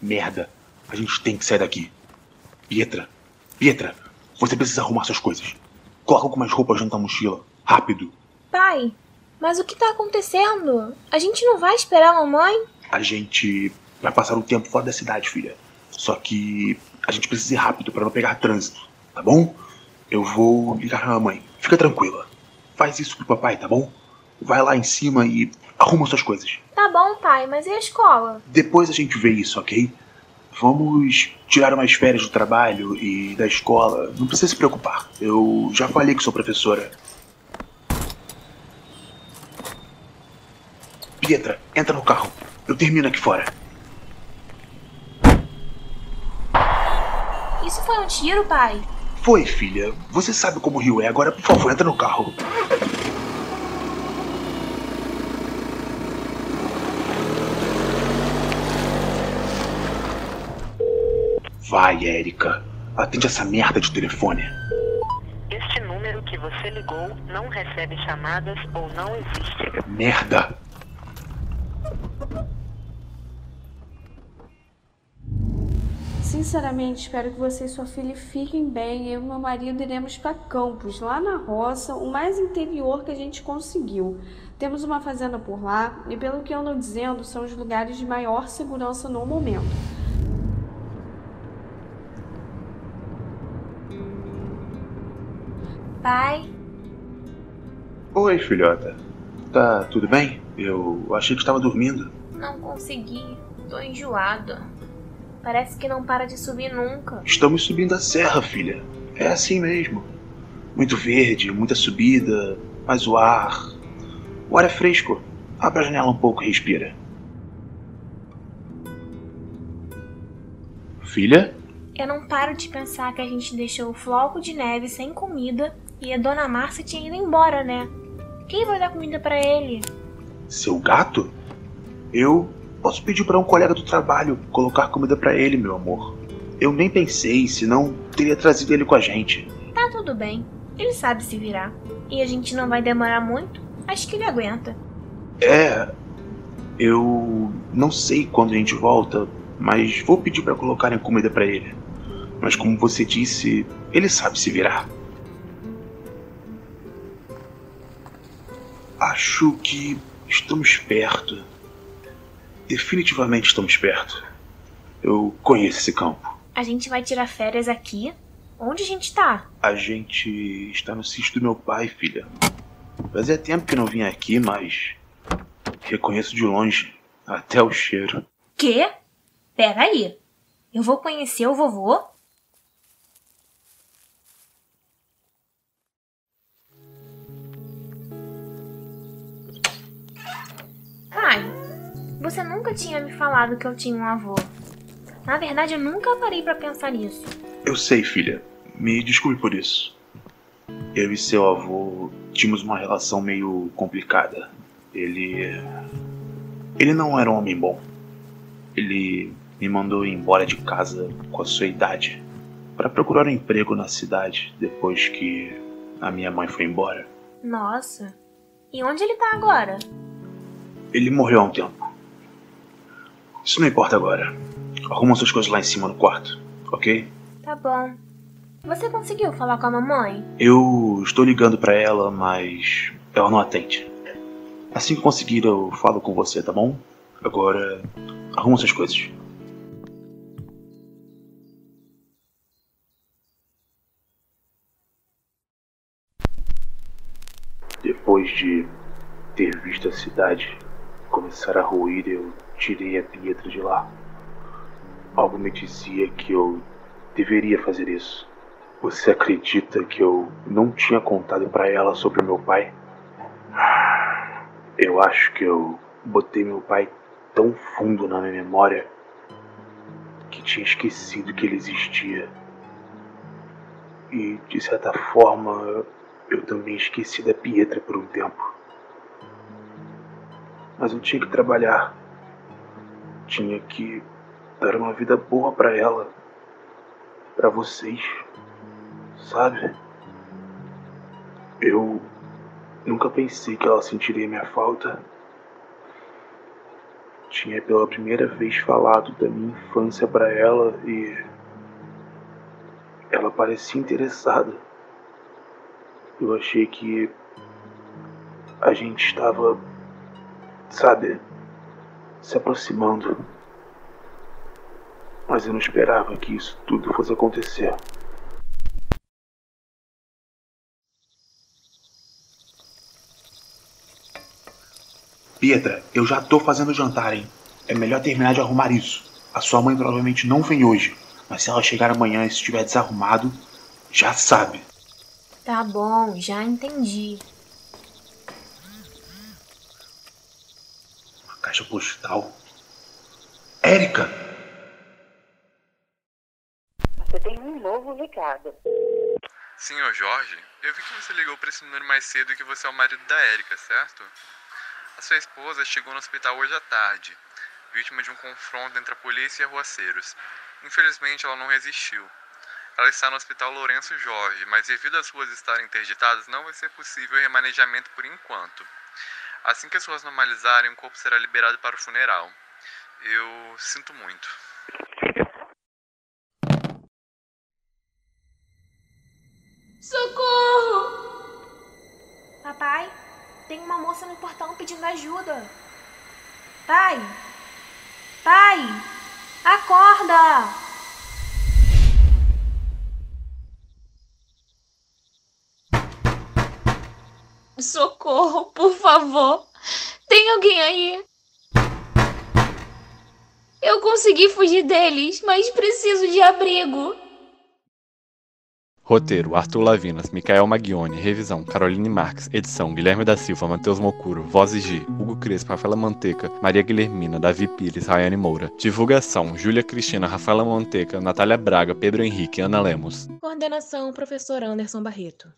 Merda. A gente tem que sair daqui. Pietra. Pietra, você precisa arrumar suas coisas. Coloca algumas roupas dentro da mochila. Rápido. Pai, mas o que tá acontecendo? A gente não vai esperar a mamãe? A gente vai passar um tempo fora da cidade, filha. Só que a gente precisa ir rápido para não pegar trânsito, tá bom? Eu vou ligar pra mamãe. Fica tranquila. Faz isso pro papai, tá bom? Vai lá em cima e arruma suas coisas. Tá bom, pai, mas e a escola? Depois a gente vê isso, ok? Vamos tirar umas férias do trabalho e da escola. Não precisa se preocupar. Eu já falei que sou professora. Pietra, entra no carro. Eu termino aqui fora. Isso foi um tiro, pai? Foi, filha. Você sabe como o Rio é. Agora, por favor, entra no carro. Vai, Érica. Atende essa merda de telefone. Este número que você ligou não recebe chamadas ou não existe. Merda. Sinceramente, espero que você e sua filha fiquem bem. Eu e meu marido iremos para Campos, lá na roça, o mais interior que a gente conseguiu. Temos uma fazenda por lá e, pelo que eu ando dizendo, são os lugares de maior segurança no momento. Pai, Oi, filhota. Tá tudo bem? Eu achei que estava dormindo. não consegui. Tô enjoada. Parece que não para de subir nunca. Estamos subindo a serra, filha. É assim mesmo. Muito verde, muita subida, mas o ar. O ar é fresco. Abre a janela um pouco e respira. Filha? Eu não paro de pensar que a gente deixou o floco de neve sem comida e a dona Márcia tinha ido embora, né? Quem vai dar comida pra ele? Seu gato? Eu posso pedir para um colega do trabalho colocar comida para ele, meu amor. Eu nem pensei, senão teria trazido ele com a gente. Tá tudo bem. Ele sabe se virar. E a gente não vai demorar muito. Acho que ele aguenta. É. Eu não sei quando a gente volta, mas vou pedir para colocarem comida para ele. Mas como você disse, ele sabe se virar. Acho que estamos perto. Definitivamente estamos perto. Eu conheço esse campo. A gente vai tirar férias aqui? Onde a gente tá? A gente está no sítio do meu pai, filha. Fazia tempo que não vinha aqui, mas reconheço de longe até o cheiro. Quê? Pera aí. Eu vou conhecer o vovô? Pai, você nunca tinha me falado que eu tinha um avô. Na verdade, eu nunca parei pra pensar nisso. Eu sei, filha. Me desculpe por isso. Eu e seu avô tínhamos uma relação meio complicada. Ele. Ele não era um homem bom. Ele me mandou embora de casa com a sua idade para procurar um emprego na cidade depois que a minha mãe foi embora. Nossa. E onde ele tá agora? Ele morreu há um tempo. Isso não importa agora. Arruma suas coisas lá em cima no quarto, ok? Tá bom. Você conseguiu falar com a mamãe? Eu estou ligando pra ela, mas ela não atende. Assim que conseguir, eu falo com você, tá bom? Agora, arruma suas coisas. Depois de ter visto a cidade começar a ruir, eu tirei a Pietra de lá. Algo me dizia que eu deveria fazer isso. Você acredita que eu não tinha contado pra ela sobre meu pai? Eu acho que eu botei meu pai tão fundo na minha memória que tinha esquecido que ele existia. E de certa forma eu também esqueci da Pietra por um tempo. Mas eu tinha que trabalhar. Tinha que dar uma vida boa pra ela. Pra vocês. Sabe? Eu nunca pensei que ela sentiria minha falta. tinha pela primeira vez falado da minha infância para ela e ela parecia interessada. Eu achei que a gente estava, sabe, se aproximando. Mas eu não esperava que isso tudo fosse acontecer. Pietra, eu já tô fazendo jantar, hein? É melhor terminar de arrumar isso. A sua mãe provavelmente não vem hoje, mas se ela chegar amanhã e estiver desarrumado, já sabe. Tá bom, já entendi. Uma caixa postal. Érica! Você tem um novo ligado. Senhor Jorge, eu vi que você ligou para esse número mais cedo e que você é o marido da Érica, certo? A sua esposa chegou no hospital hoje à tarde, vítima de um confronto entre a polícia e arruaceiros. Infelizmente, ela não resistiu. Ela está no hospital Lourenço Jorge, mas devido às ruas estarem interditadas, não vai ser possível o remanejamento por enquanto. Assim que as ruas normalizarem, o corpo será liberado para o funeral. Eu sinto muito. Socorro! Papai, tem uma moça no portão pedindo ajuda. Pai! Pai! Acorda! Socorro, por favor! Tem alguém aí? Eu consegui fugir deles, mas preciso de abrigo. Roteiro: Arthur Lavinas, Micael Maggione, revisão: Caroline Marques, edição: Guilherme da Silva, Matheus Mocuro, vozes de Hugo Crespo, Rafaela Manteca, Maria Guilhermina, Davi Pires, Rayane Moura. Divulgação: Júlia Cristina, Rafaela Manteca, Natália Braga, Pedro Henrique, Ana Lemos. Coordenação: Professor Anderson Barreto.